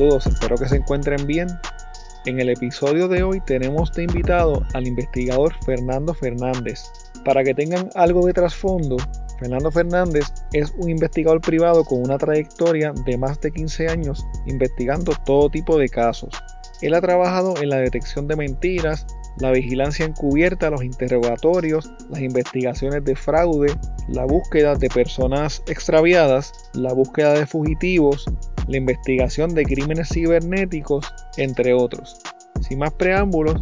Saludos, espero que se encuentren bien. En el episodio de hoy tenemos de invitado al investigador Fernando Fernández. Para que tengan algo de trasfondo, Fernando Fernández es un investigador privado con una trayectoria de más de 15 años investigando todo tipo de casos. Él ha trabajado en la detección de mentiras, la vigilancia encubierta, los interrogatorios, las investigaciones de fraude, la búsqueda de personas extraviadas, la búsqueda de fugitivos, la investigación de crímenes cibernéticos, entre otros. Sin más preámbulos,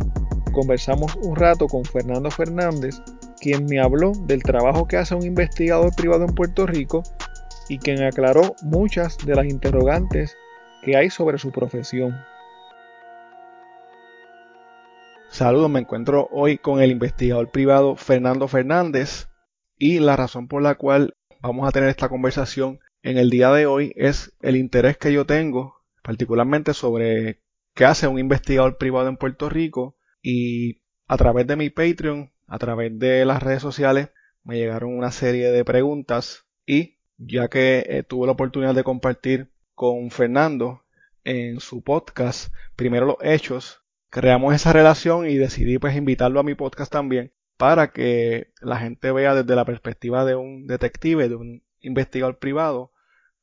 conversamos un rato con Fernando Fernández, quien me habló del trabajo que hace un investigador privado en Puerto Rico y quien aclaró muchas de las interrogantes que hay sobre su profesión. Saludos, me encuentro hoy con el investigador privado Fernando Fernández y la razón por la cual vamos a tener esta conversación en el día de hoy es el interés que yo tengo, particularmente sobre qué hace un investigador privado en Puerto Rico y a través de mi Patreon, a través de las redes sociales, me llegaron una serie de preguntas y ya que eh, tuve la oportunidad de compartir con Fernando en su podcast, primero los hechos, creamos esa relación y decidí pues invitarlo a mi podcast también para que la gente vea desde la perspectiva de un detective, de un investigador privado,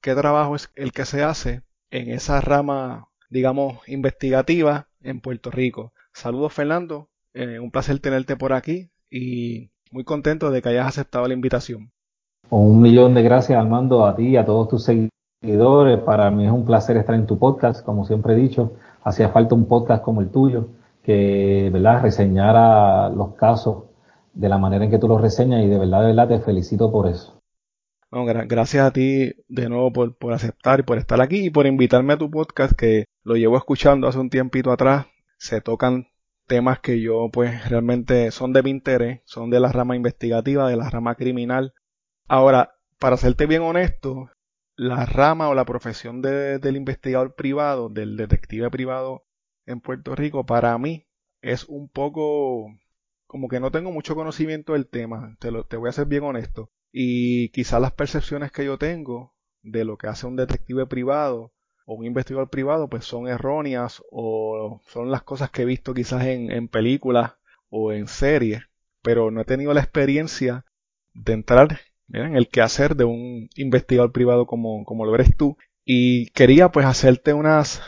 qué trabajo es el que se hace en esa rama, digamos, investigativa en Puerto Rico. Saludos Fernando, eh, un placer tenerte por aquí y muy contento de que hayas aceptado la invitación. Un millón de gracias Armando a ti y a todos tus seguidores. Para mí es un placer estar en tu podcast, como siempre he dicho. Hacía falta un podcast como el tuyo que, ¿verdad?, reseñara los casos de la manera en que tú los reseñas y de verdad, de verdad te felicito por eso gracias a ti de nuevo por, por aceptar y por estar aquí y por invitarme a tu podcast que lo llevo escuchando hace un tiempito atrás. Se tocan temas que yo pues realmente son de mi interés, son de la rama investigativa, de la rama criminal. Ahora, para serte bien honesto, la rama o la profesión de, del investigador privado, del detective privado en Puerto Rico, para mí es un poco como que no tengo mucho conocimiento del tema, te, lo, te voy a ser bien honesto. Y quizás las percepciones que yo tengo de lo que hace un detective privado o un investigador privado pues son erróneas o son las cosas que he visto quizás en, películas o en series, pero no he tenido la experiencia de entrar en el quehacer de un investigador privado como, como lo eres tú. Y quería pues hacerte unas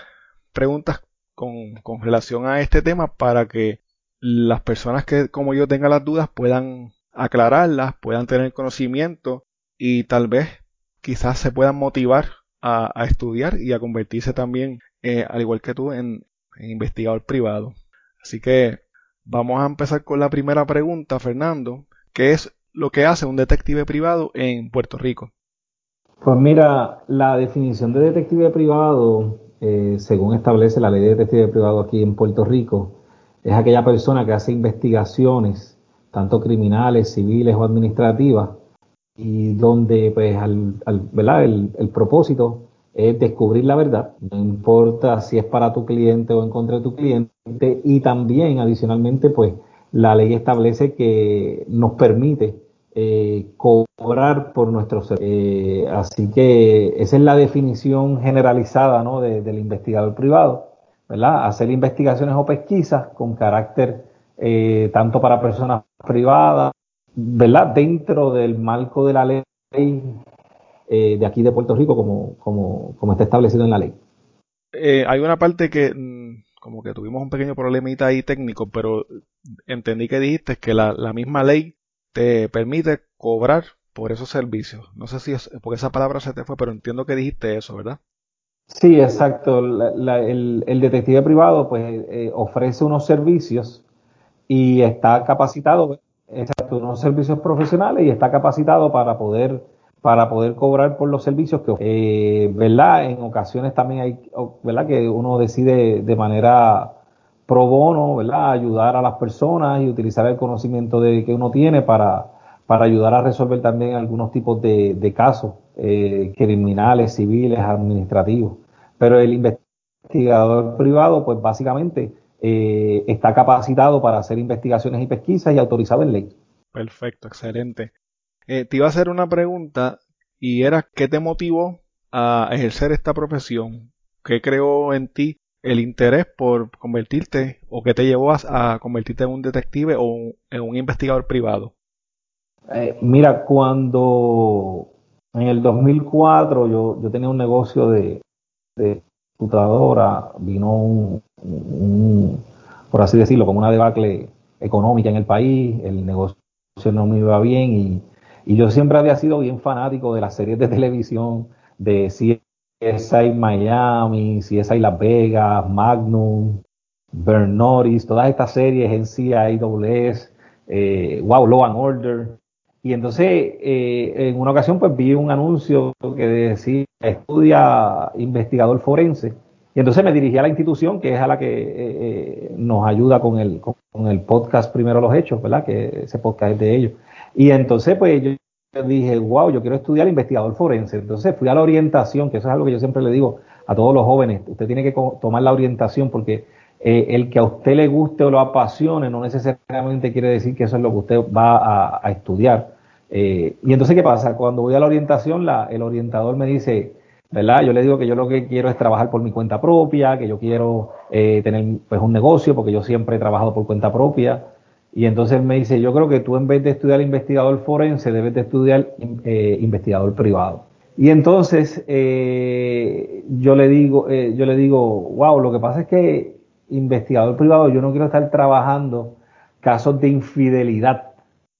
preguntas con, con relación a este tema para que las personas que como yo tengan las dudas puedan aclararlas, puedan tener conocimiento y tal vez quizás se puedan motivar a, estudiar y a convertirse también, eh, al igual que tú, en, investigador privado. Así que vamos a empezar con la primera pregunta, Fernando. ¿Qué es lo que hace un detective privado en Puerto Rico? Pues mira, la definición de detective privado, eh, según establece la ley de detective privado aquí en Puerto Rico, es aquella persona que hace investigaciones tanto criminales, civiles o administrativas, y donde pues al, ¿verdad? El, propósito es descubrir la verdad, no importa si es para tu cliente o en contra de tu cliente, y también adicionalmente pues la ley establece que nos permite eh, cobrar por nuestros eh, así que esa es la definición generalizada ¿no? del investigador privado, ¿verdad? Hacer investigaciones o pesquisas con carácter eh, tanto para personas privadas, ¿verdad? Dentro del marco de la ley eh, de aquí de Puerto Rico, como, como, como está establecido en la ley. Eh, hay una parte que mm, como que tuvimos un pequeño problemita ahí técnico, pero entendí que dijiste que la, la misma ley te permite cobrar por esos servicios. No sé si es porque esa palabra se te fue, pero entiendo que dijiste eso, ¿verdad? Sí, exacto. el, el, detective privado pues ofrece unos servicios y está capacitado, exacto, unos servicios profesionales y está capacitado para poder para poder cobrar por los servicios que eh, verdad en ocasiones también hay verdad que uno decide de manera pro bono verdad ayudar a las personas y utilizar el conocimiento de que uno tiene para para ayudar a resolver también algunos tipos de, de casos eh, criminales civiles administrativos. Pero el investigador privado pues básicamente eh, está capacitado para hacer investigaciones y pesquisas y autorizado en ley. Perfecto, excelente. Eh, te iba a hacer una pregunta y era ¿qué te motivó a ejercer esta profesión? qué creó en ti el interés por convertirte o qué te llevó a, convertirte en un detective o en un investigador privado? Eh, mira, cuando en el 2004 yo, yo tenía un negocio de, de computadora, vino un, por así decirlo, como una debacle económica en el país, el negocio no me iba bien y, yo siempre había sido bien fanático de las series de televisión, de CSI Miami, CSI Las Vegas, Magnum, Burn todas estas series en CIWS, eh, Wow, Law and Order. Y entonces, eh, en una ocasión, pues vi un anuncio que decía, estudia investigador forense. Y entonces me dirigí a la institución, que es a la que eh, eh, nos ayuda con el, con el podcast Primero los Hechos, ¿verdad? Que ese podcast es de ellos. Y entonces, pues yo dije, wow, yo quiero estudiar investigador forense. Entonces fui a la orientación, que eso es algo que yo siempre le digo a todos los jóvenes, usted tiene que tomar la orientación porque eh, el que a usted le guste o lo apasione no necesariamente quiere decir que eso es lo que usted va a, estudiar. Eh, y entonces, ¿qué pasa? Cuando voy a la orientación, la, el orientador me dice, ¿verdad? Yo le digo que yo lo que quiero es trabajar por mi cuenta propia, que yo quiero eh, tener pues un negocio, porque yo siempre he trabajado por cuenta propia. Y entonces me dice, yo creo que tú en vez de estudiar investigador forense, debes de estudiar eh, investigador privado. Y entonces eh, yo le digo, eh, yo le digo, wow, lo que pasa es que investigador privado, yo no quiero estar trabajando casos de infidelidad.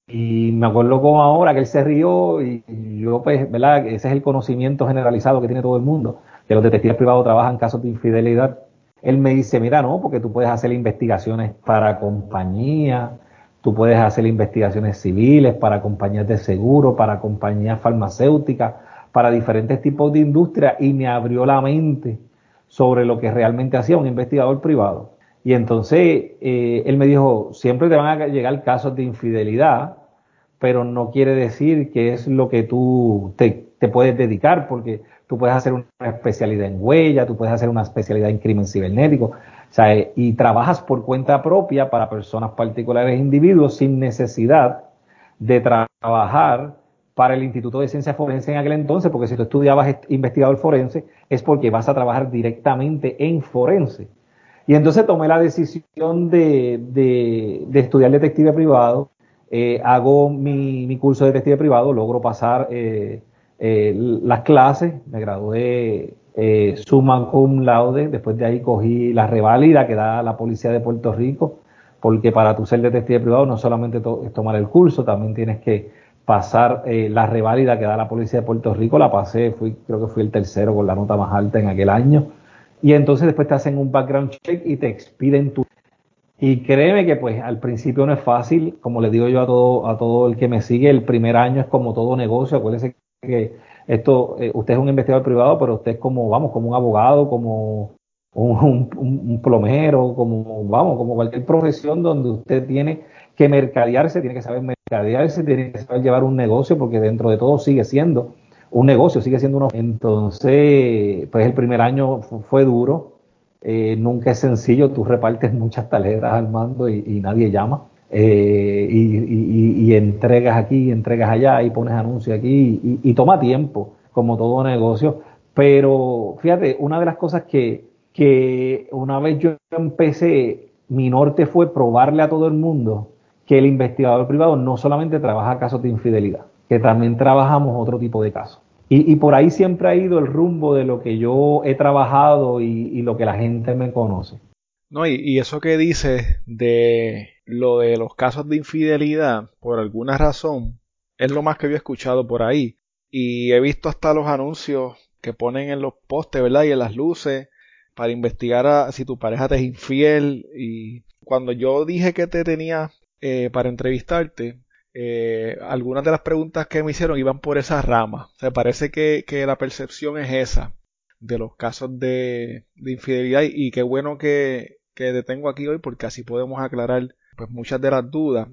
Y me acuerdo como ahora que él se rió y yo, pues, ¿verdad? Ese es el conocimiento generalizado que tiene todo el mundo, que los detectives privados trabajan casos de infidelidad. Él me dice, mira, no, porque tú puedes hacer investigaciones para compañías, tú puedes hacer investigaciones civiles para compañías de seguro, para compañías farmacéuticas, para diferentes tipos de industria y me abrió la mente sobre lo que realmente hacía un investigador privado. Y entonces eh, él me dijo, siempre te van a llegar casos de infidelidad, pero no quiere decir que es lo que tú te, puedes dedicar, porque tú puedes hacer una especialidad en huella, tú puedes hacer una especialidad en crimen cibernético, y trabajas por cuenta propia para personas particulares e individuos sin necesidad de trabajar para el Instituto de Ciencias Forense en aquel entonces, porque si tú estudiabas investigador forense es porque vas a trabajar directamente en forense. Y entonces tomé la decisión de, de, estudiar detective privado, eh, hago mi, curso de detective privado, logro pasar eh, eh, las clases, me gradué eh, summa cum laude, después de ahí cogí la reválida que da la policía de Puerto Rico, porque para tu ser detective privado no solamente es tomar el curso, también tienes que pasar la reválida que da la policía de Puerto Rico, la pasé, fui, creo que fui el tercero con la nota más alta en aquel año, y entonces después te hacen un background check y te expiden tu y créeme que pues al principio no es fácil, como le digo yo a todo, a todo el que me sigue, el primer año es como todo negocio, acuérdense que esto, eh, usted es un investigador privado, pero usted es como, vamos, como un abogado, como un, plomero, como, vamos, como cualquier profesión donde usted tiene que mercadearse, tiene que saber mercadearse, tiene que saber llevar un negocio, porque dentro de todo sigue siendo un negocio, sigue siendo uno. Entonces, pues el primer año fue duro, eh, nunca es sencillo, tú repartes muchas taleras al mando y nadie llama. Eh, y, entregas aquí, entregas allá, y pones anuncios aquí, y, toma tiempo, como todo negocio. Pero fíjate, una de las cosas que, que una vez yo empecé, mi norte fue probarle a todo el mundo que el investigador privado no solamente trabaja casos de infidelidad, que también trabajamos otro tipo de casos. Y, por ahí siempre ha ido el rumbo de lo que yo he trabajado y, lo que la gente me conoce. No, y, eso que dices de lo de los casos de infidelidad, por alguna razón, es lo más que había escuchado por ahí. Y he visto hasta los anuncios que ponen en los postes, ¿verdad? Y en las luces para investigar a, si tu pareja te es infiel. Y cuando yo dije que te tenía eh, para entrevistarte, eh, algunas de las preguntas que me hicieron iban por esa rama. O sea, parece que, que la percepción es esa de los casos de, de infidelidad y, qué bueno que, que detengo aquí hoy porque así podemos aclarar pues muchas de las dudas.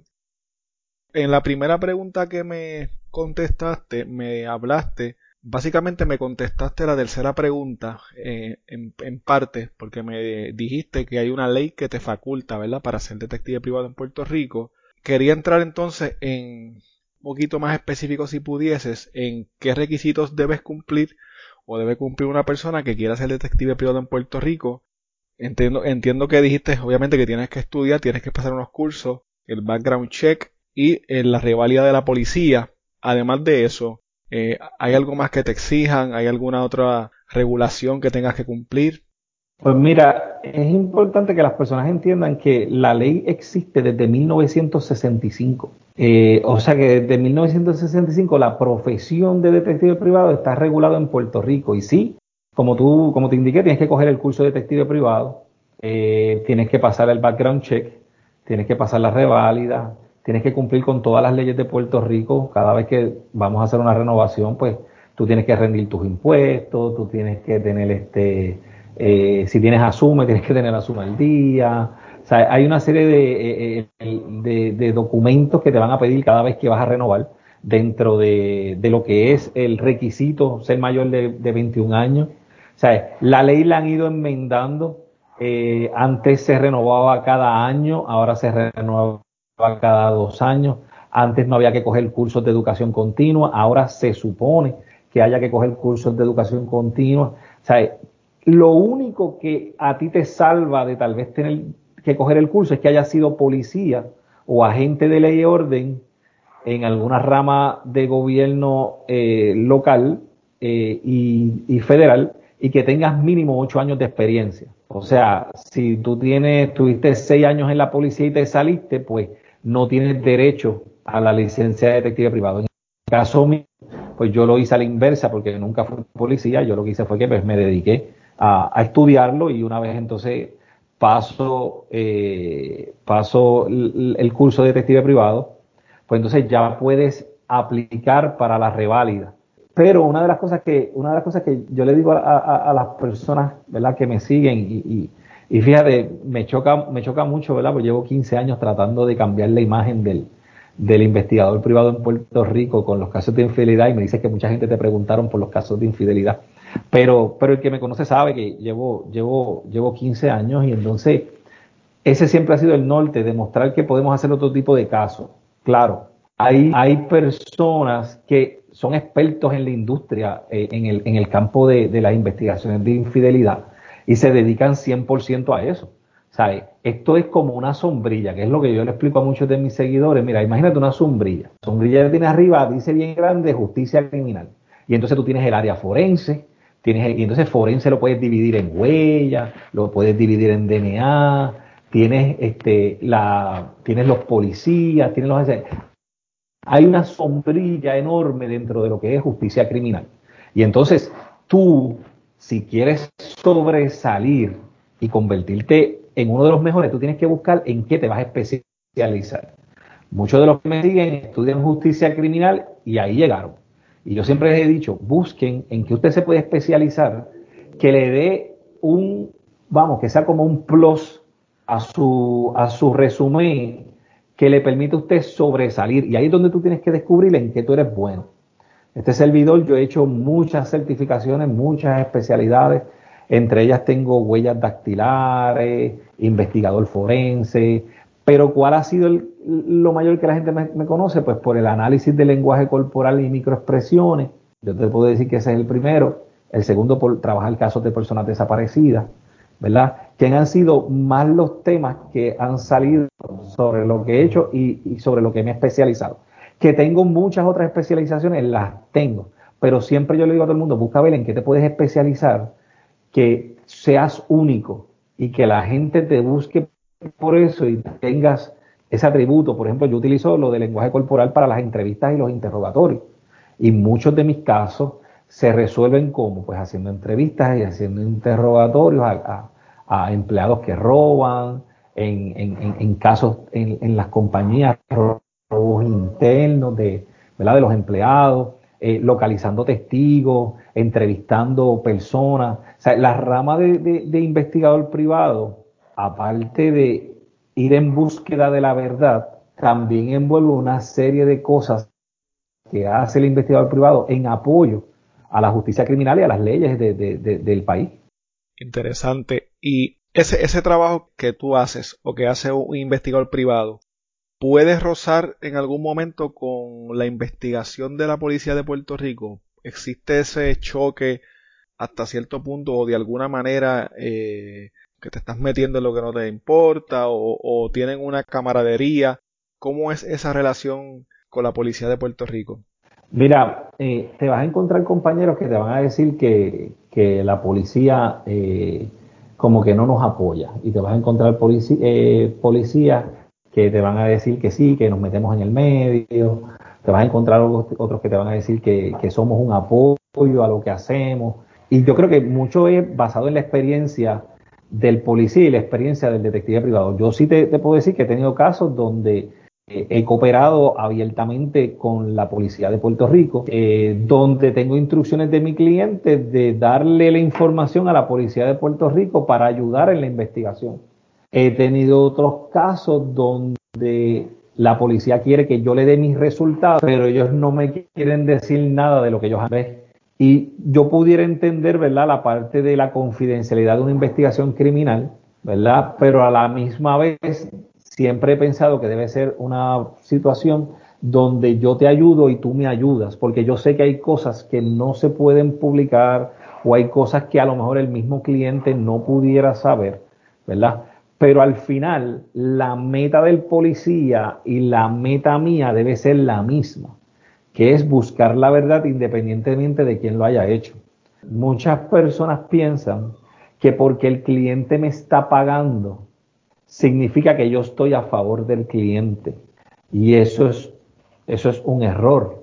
En la primera pregunta que me contestaste, me hablaste, básicamente me contestaste la tercera pregunta eh, en, en, parte, porque me dijiste que hay una ley que te faculta, ¿verdad?, para ser detective privado en Puerto Rico. Quería entrar entonces en un poquito más específico si pudieses en qué requisitos debes cumplir o debe cumplir una persona que quiera ser detective privado en Puerto Rico. Entiendo, entiendo que dijiste, obviamente, que tienes que estudiar, tienes que pasar unos cursos, el background check y eh, la rivalidad de la policía. Además de eso, eh, ¿hay algo más que te exijan? ¿Hay alguna otra regulación que tengas que cumplir? Pues mira, es importante que las personas entiendan que la ley existe desde 1965. Eh, o sea que desde 1965 la profesión de detective privado está regulada en Puerto Rico. Y sí, como tú, como te indiqué, tienes que coger el curso de detective privado, eh, tienes que pasar el background check, tienes que pasar la reválida, tienes que cumplir con todas las leyes de Puerto Rico. Cada vez que vamos a hacer una renovación, pues tú tienes que rendir tus impuestos, tú tienes que tener este eh, si tienes asume, tienes que tener asume al día. O sea, hay una serie de, eh, de, documentos que te van a pedir cada vez que vas a renovar dentro de, lo que es el requisito ser mayor de, 21 años. O sea, la ley la han ido enmendando. Eh, antes se renovaba cada año, ahora se renueva cada dos años. Antes no había que coger cursos de educación continua, ahora se supone que haya que coger cursos de educación continua. O sea, lo único que a ti te salva de tal vez tener que coger el curso es que haya sido policía o agente de ley y orden en alguna rama de gobierno eh, local eh, y, federal y que tengas mínimo ocho años de experiencia. O sea, si tú tienes, tuviste seis años en la policía y te saliste, pues no tienes derecho a la licencia de detective privado. En el caso mío, pues yo lo hice a la inversa porque nunca fui policía, yo lo que hice fue que pues, me dediqué a, estudiarlo y una vez entonces paso, eh, paso el, curso de detective privado, pues entonces ya puedes aplicar para la reválida. Pero una de las cosas que, una de las cosas que yo le digo a, las personas, ¿verdad? que me siguen y, y, fíjate, me choca, me choca mucho, ¿verdad? Pues llevo 15 años tratando de cambiar la imagen del, del investigador privado en Puerto Rico con los casos de infidelidad y me dice que mucha gente te preguntaron por los casos de infidelidad. Pero, pero el que me conoce sabe que llevo, llevo, llevo 15 años y entonces ese siempre ha sido el norte, demostrar que podemos hacer otro tipo de casos. Claro, hay, hay personas que son expertos en la industria, eh, en, el, en el campo de, de las investigaciones de infidelidad y se dedican 100% a eso. ¿Sabe? Esto es como una sombrilla, que es lo que yo le explico a muchos de mis seguidores. Mira, imagínate una sombrilla. Sombrilla que tiene arriba, dice bien grande, justicia criminal. Y entonces tú tienes el área forense, Y entonces forense lo puedes dividir en huellas, lo puedes dividir en DNA, tienes, este, la, tienes los policías, tienes los... Hay una sombrilla enorme dentro de lo que es justicia criminal. Y entonces tú, si quieres sobresalir y convertirte en uno de los mejores, tú tienes que buscar en qué te vas a especializar. Muchos de los que me siguen estudian justicia criminal y ahí llegaron. Y yo siempre les he dicho, busquen en que usted se puede especializar, que le dé un, vamos, que sea como un plus a su, a su resumen que le permite a usted sobresalir. Y ahí es donde tú tienes que descubrir en qué tú eres bueno. Este servidor, yo he hecho muchas certificaciones, muchas especialidades. Entre ellas tengo huellas dactilares, investigador forense, pero ¿cuál ha sido lo mayor que la gente me, conoce? Pues por el análisis del lenguaje corporal y microexpresiones. Yo te puedo decir que ese es el primero. El segundo por trabajar casos de personas desaparecidas, ¿verdad? Que han sido más los temas que han salido sobre lo que he hecho y, y sobre lo que me he especializado. Que tengo muchas otras especializaciones, las tengo. Pero siempre yo le digo a todo el mundo, busca ver en qué te puedes especializar, que seas único y que la gente te busque por eso y tengas ese atributo. Por ejemplo, yo utilizo lo del lenguaje corporal para las entrevistas y los interrogatorios. Y muchos de mis casos se resuelven como, pues haciendo entrevistas y haciendo interrogatorios a, empleados que roban, en, casos en, las compañías, robos internos de, de los empleados, eh, localizando testigos, entrevistando personas. O sea, la rama de investigador privado aparte de ir en búsqueda de la verdad, también envuelve una serie de cosas que hace el investigador privado en apoyo a la justicia criminal y a las leyes del país. Interesante. Y ese, ese trabajo que tú haces o que hace un investigador privado, ¿puedes rozar en algún momento con la investigación de la policía de Puerto Rico? ¿Existe ese choque hasta cierto punto o de alguna manera eh, que te estás metiendo en lo que no te importa o, tienen una camaradería. ¿Cómo es esa relación con la policía de Puerto Rico? Mira, eh, te vas a encontrar compañeros que te van a decir que, la policía eh, como que no nos apoya y te vas a encontrar eh, policías que te van a decir que sí, que nos metemos en el medio, te vas a encontrar otros que te van a decir que, que somos un apoyo a lo que hacemos. Y yo creo que mucho es basado en la experiencia del policía y la experiencia del detective privado. Yo sí te, puedo decir que he tenido casos donde eh, he cooperado abiertamente con la policía de Puerto Rico, eh, donde tengo instrucciones de mi cliente de darle la información a la policía de Puerto Rico para ayudar en la investigación. He tenido otros casos donde la policía quiere que yo le dé mis resultados, pero ellos no me quieren decir nada de lo que ellos han visto y yo pudiera entender, ¿verdad?, la parte de la confidencialidad de una investigación criminal, ¿verdad? Pero a la misma vez siempre he pensado que debe ser una situación donde yo te ayudo y tú me ayudas, porque yo sé que hay cosas que no se pueden publicar o hay cosas que a lo mejor el mismo cliente no pudiera saber, ¿verdad? Pero al final la meta del policía y la meta mía debe ser la misma que es buscar la verdad independientemente de quién lo haya hecho. Muchas personas piensan que porque el cliente me está pagando, significa que yo estoy a favor del cliente. Y eso es, eso es un error,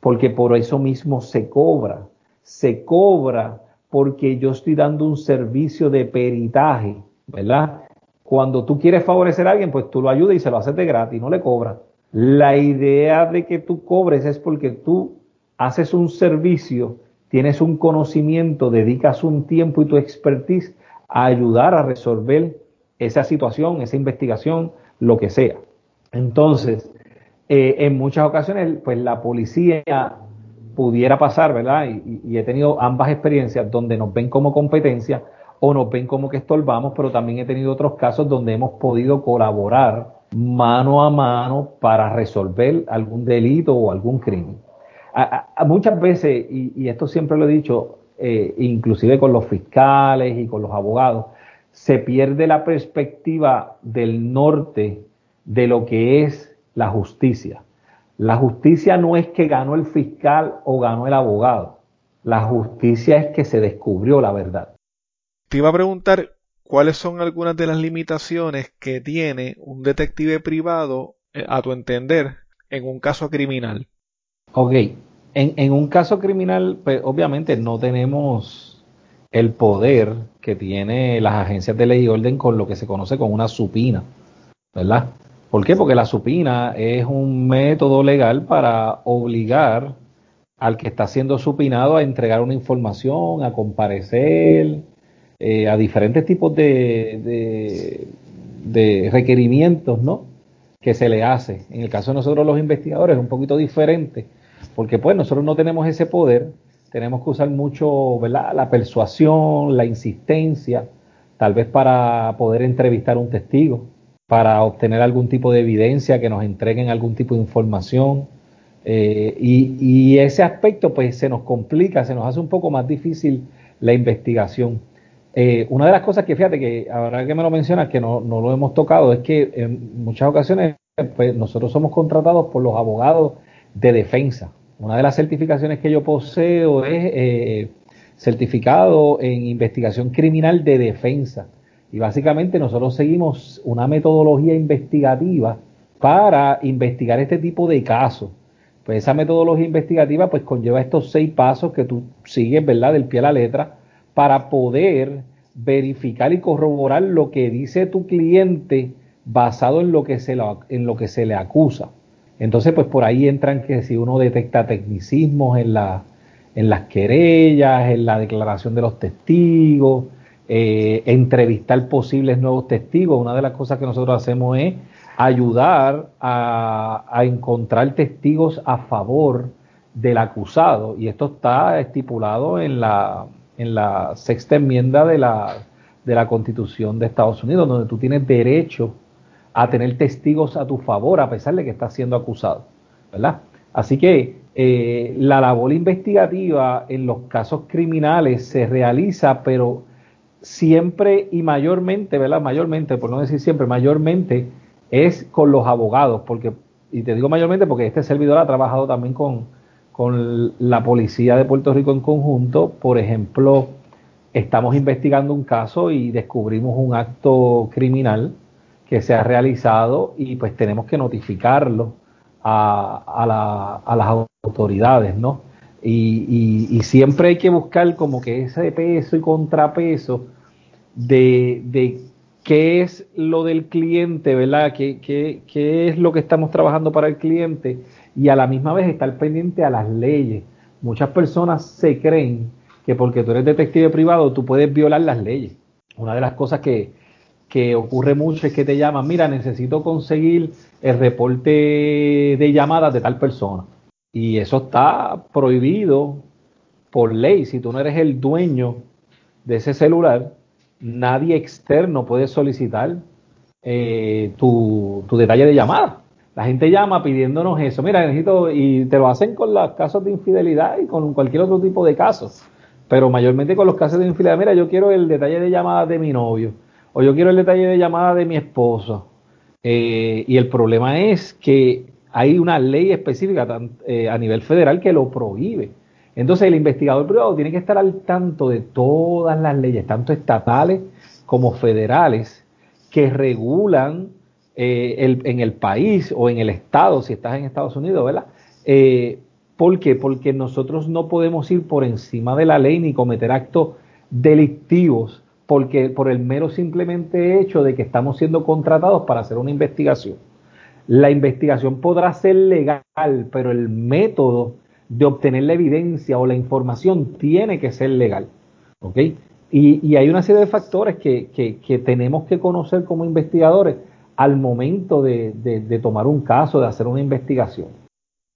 porque por eso mismo se cobra. Se cobra porque yo estoy dando un servicio de peritaje, ¿verdad? Cuando tú quieres favorecer a alguien, pues tú lo ayudas y se lo haces de gratis, no le cobras. La idea de que tú cobres es porque tú haces un servicio, tienes un conocimiento, dedicas un tiempo y tu expertise a ayudar a resolver esa situación, esa investigación, lo que sea. Entonces, eh, en muchas ocasiones, pues la policía pudiera pasar, ¿verdad? Y, y, he tenido ambas experiencias donde nos ven como competencia o nos ven como que estorbamos, pero también he tenido otros casos donde hemos podido colaborar mano a mano para resolver algún delito o algún crimen. Muchas veces, y, esto siempre lo he dicho, eh, inclusive con los fiscales y con los abogados, se pierde la perspectiva del norte de lo que es la justicia. La justicia no es que ganó el fiscal o ganó el abogado. La justicia es que se descubrió la verdad. Te iba a preguntar ¿cuáles son algunas de las limitaciones que tiene un detective privado, eh, a tu entender, en un caso criminal? Ok, en, un caso criminal, pues obviamente no tenemos el poder que tiene las agencias de ley y orden con lo que se conoce como una supina, ¿verdad? ¿Por qué? Porque la supina es un método legal para obligar al que está siendo supinado a entregar una información, a comparecer, eh, a diferentes tipos de, de, requerimientos ¿no? que se le hace. En el caso de nosotros los investigadores es un poquito diferente, porque pues nosotros no tenemos ese poder, tenemos que usar mucho ¿verdad? la persuasión, la insistencia, tal vez para poder entrevistar a un testigo, para obtener algún tipo de evidencia, que nos entreguen algún tipo de información. Eh, y, y, ese aspecto pues se nos complica, se nos hace un poco más difícil la investigación. Eh, una de las cosas que fíjate que ahora que me lo mencionas, que no, lo hemos tocado, es que en muchas ocasiones pues, nosotros somos contratados por los abogados de defensa. Una de las certificaciones que yo poseo es eh, certificado en investigación criminal de defensa. Y básicamente nosotros seguimos una metodología investigativa para investigar este tipo de casos. Pues esa metodología investigativa pues conlleva estos seis pasos que tú sigues, ¿verdad? Del pie a la letra para poder verificar y corroborar lo que dice tu cliente basado en lo que se, en lo que se le acusa. Entonces, pues por ahí entran que si uno detecta tecnicismos en, la, en las querellas, en la declaración de los testigos, eh, entrevistar posibles nuevos testigos. Una de las cosas que nosotros hacemos es ayudar a, a encontrar testigos a favor del acusado. Y esto está estipulado en la, en la sexta enmienda de la, de la Constitución de Estados Unidos, donde tú tienes derecho a tener testigos a tu favor a pesar de que estás siendo acusado, ¿verdad? Así que eh, la labor investigativa en los casos criminales se realiza, pero siempre y mayormente, ¿verdad? Mayormente, por no decir siempre, mayormente es con los abogados, porque, y te digo mayormente porque este servidor ha trabajado también con, con la policía de Puerto Rico en conjunto, por ejemplo, estamos investigando un caso y descubrimos un acto criminal que se ha realizado y pues tenemos que notificarlo a, las autoridades, ¿no? Y, siempre hay que buscar como que ese peso y contrapeso de, qué es lo del cliente, ¿verdad? ¿Qué, qué, es lo que estamos trabajando para el cliente? Y a la misma vez estar pendiente a las leyes. Muchas personas se creen que porque tú eres detective privado tú puedes violar las leyes. Una de las cosas que, que ocurre mucho es que te llaman, mira, necesito conseguir el reporte de llamadas de tal persona. Y eso está prohibido por ley. Si tú no eres el dueño de ese celular, nadie externo puede solicitar eh, tu, tu, detalle de llamada. La gente llama pidiéndonos eso. Mira, necesito, y te lo hacen con los casos de infidelidad y con cualquier otro tipo de casos. Pero mayormente con los casos de infidelidad. Mira, yo quiero el detalle de llamada de mi novio o yo quiero el detalle de llamada de mi esposo. Eh, y el problema es que hay una ley específica eh, a nivel federal que lo prohíbe. Entonces el investigador privado tiene que estar al tanto de todas las leyes, tanto estatales como federales, que regulan eh, en el país o en el estado, si estás en Estados Unidos, ¿verdad? ¿Por qué? Porque nosotros no podemos ir por encima de la ley ni cometer actos delictivos porque por el mero simplemente hecho de que estamos siendo contratados para hacer una investigación. La investigación podrá ser legal, pero el método de obtener la evidencia o la información tiene que ser legal. ¿ok? Y, hay una serie de factores que, tenemos que conocer como investigadores al momento de, de tomar un caso, de hacer una investigación.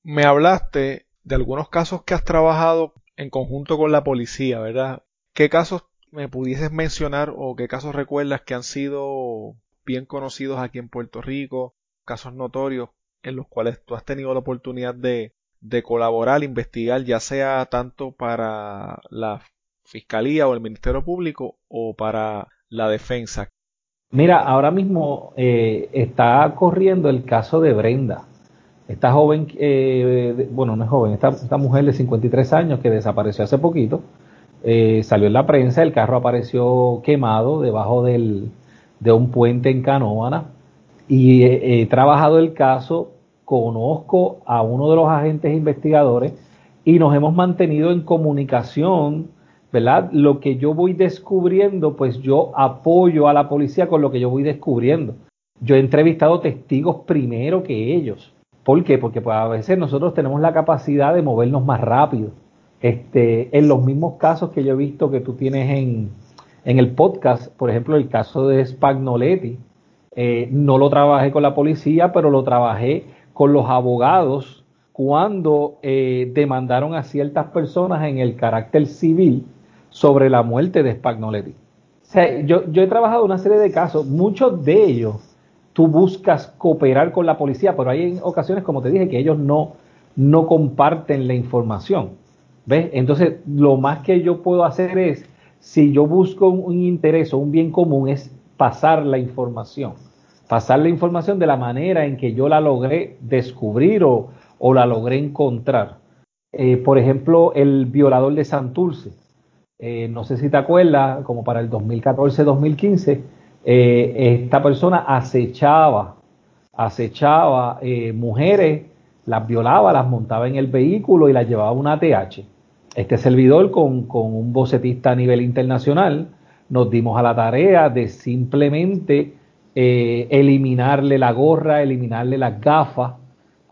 Me hablaste de algunos casos que has trabajado en conjunto con la policía, ¿verdad? ¿Qué casos me pudieses mencionar o qué casos recuerdas que han sido bien conocidos aquí en Puerto Rico, casos notorios en los cuales tú has tenido la oportunidad de, de colaborar, investigar, ya sea tanto para la Fiscalía o el Ministerio Público o para la defensa? Mira, ahora mismo eh, está corriendo el caso de Brenda. Esta joven, eh, bueno, no es joven, esta, mujer de 53 años que desapareció hace poquito, eh, salió en la prensa, el carro apareció quemado debajo del, de un puente en Canóvana y he, trabajado el caso, conozco a uno de los agentes investigadores y nos hemos mantenido en comunicación, ¿verdad? Lo que yo voy descubriendo, pues yo apoyo a la policía con lo que yo voy descubriendo. Yo he entrevistado testigos primero que ellos. ¿Por qué? Porque pues, a veces nosotros tenemos la capacidad de movernos más rápido. Este, en los mismos casos que yo he visto que tú tienes en, el podcast, por ejemplo, el caso de Spagnoletti, eh, no lo trabajé con la policía, pero lo trabajé con los abogados cuando eh, demandaron a ciertas personas en el carácter civil sobre la muerte de Spagnoletti. O yo, he trabajado una serie de casos, muchos de ellos tú buscas cooperar con la policía, pero hay ocasiones, como te dije, que ellos no, no comparten la información. ¿Ves? Entonces, lo más que yo puedo hacer es, si yo busco un, interés o un bien común, es pasar la información. Pasar la información de la manera en que yo la logré descubrir o, la logré encontrar. Eh, por ejemplo, el violador de Santurce. Eh, no sé si te acuerdas, como para el 2014-2015, eh, esta persona acechaba, acechaba mujeres las violaba, las montaba en el vehículo y las llevaba a una ATH. Este servidor con, un bocetista a nivel internacional nos dimos a la tarea de simplemente eh, eliminarle la gorra, eliminarle las gafas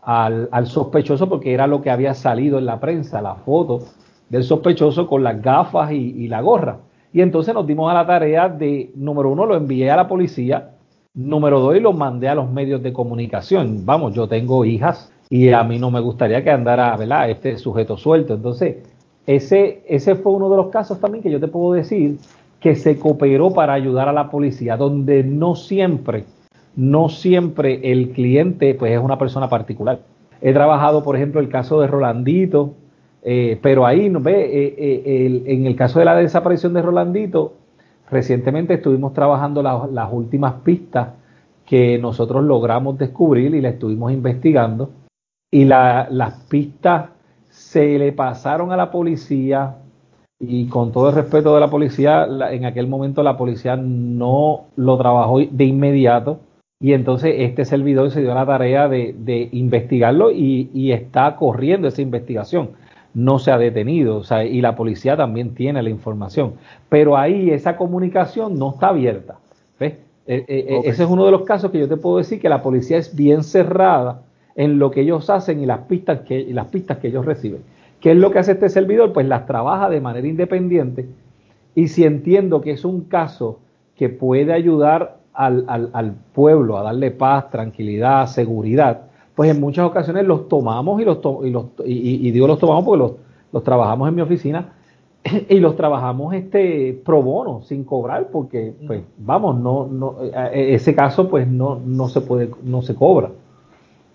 al, sospechoso porque era lo que había salido en la prensa, la foto del sospechoso con las gafas y, la gorra. Y entonces nos dimos a la tarea de, número uno, lo envié a la policía, número dos, y lo mandé a los medios de comunicación. Vamos, yo tengo hijas y a mí no me gustaría que andara, ¿verdad? Este sujeto suelto. Entonces, ese, ese fue uno de los casos también que yo te puedo decir que se cooperó para ayudar a la policía, donde no siempre, no siempre el cliente pues es una persona particular. He trabajado, por ejemplo, el caso de Rolandito, eh, pero ahí, ve, eh, eh, en el caso de la desaparición de Rolandito, recientemente estuvimos trabajando las últimas pistas que nosotros logramos descubrir y la estuvimos investigando. Y las pistas se le pasaron a la policía y con todo el respeto de la policía, en aquel momento la policía no lo trabajó de inmediato y entonces este servidor se dio la tarea de, investigarlo y, está corriendo esa investigación. No se ha detenido, y la policía también tiene la información. Pero ahí esa comunicación no está abierta. ¿ves? Eh, eh, eh, ese es uno de los casos que yo te puedo decir que la policía es bien cerrada en lo que ellos hacen y las pistas que, y las pistas que ellos reciben. ¿Qué es lo que hace este servidor? Pues las trabaja de manera independiente y si entiendo que es un caso que puede ayudar al, pueblo a darle paz, tranquilidad, seguridad, pues en muchas ocasiones los tomamos y los, y, los y, digo los tomamos porque los, los, trabajamos en mi oficina y los trabajamos este pro bono, sin cobrar, porque pues vamos, no, no, eh, ese caso pues no, no se puede, no se cobra.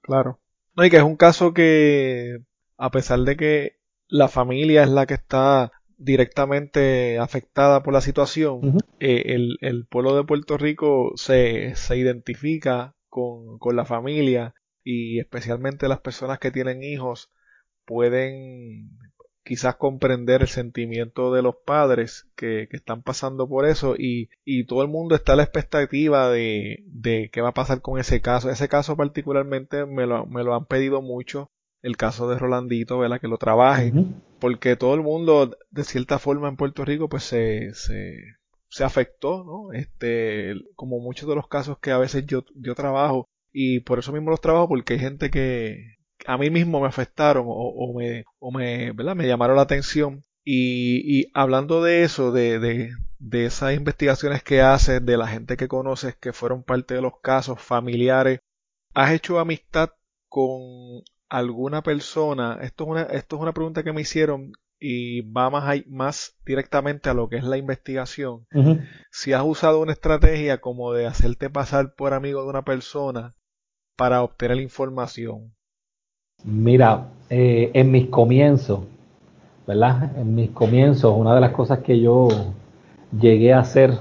Claro. No, y que es un caso que a pesar de que la familia es la que está directamente afectada por la situación, eh, el, pueblo de Puerto Rico se, se identifica con, con, la familia y especialmente las personas que tienen hijos pueden quizás comprender el sentimiento de los padres que, que están pasando por eso y, y, todo el mundo está a la expectativa de, de qué va a pasar con ese caso. Ese caso particularmente me lo, me lo han pedido mucho el caso de Rolandito, ¿verdad? Que lo trabaje, porque todo el mundo, de cierta forma en Puerto Rico, pues se, se, se, afectó, ¿no? Este, como muchos de los casos que a veces yo, yo trabajo, y por eso mismo los trabajo, porque hay gente que a mí mismo me afectaron o, me, o me, ¿verdad? me llamaron la atención. Y, y hablando de eso, de, de, de esas investigaciones que haces, de la gente que conoces que fueron parte de los casos familiares, ¿has hecho amistad con alguna persona, esto es una, esto es una pregunta que me hicieron y va más, más directamente a lo que es la investigación. Si has usado una estrategia como de hacerte pasar por amigo de una persona para obtener información. Mira, eh, en mis comienzos, ¿verdad? En mis comienzos, una de las cosas que yo llegué a hacer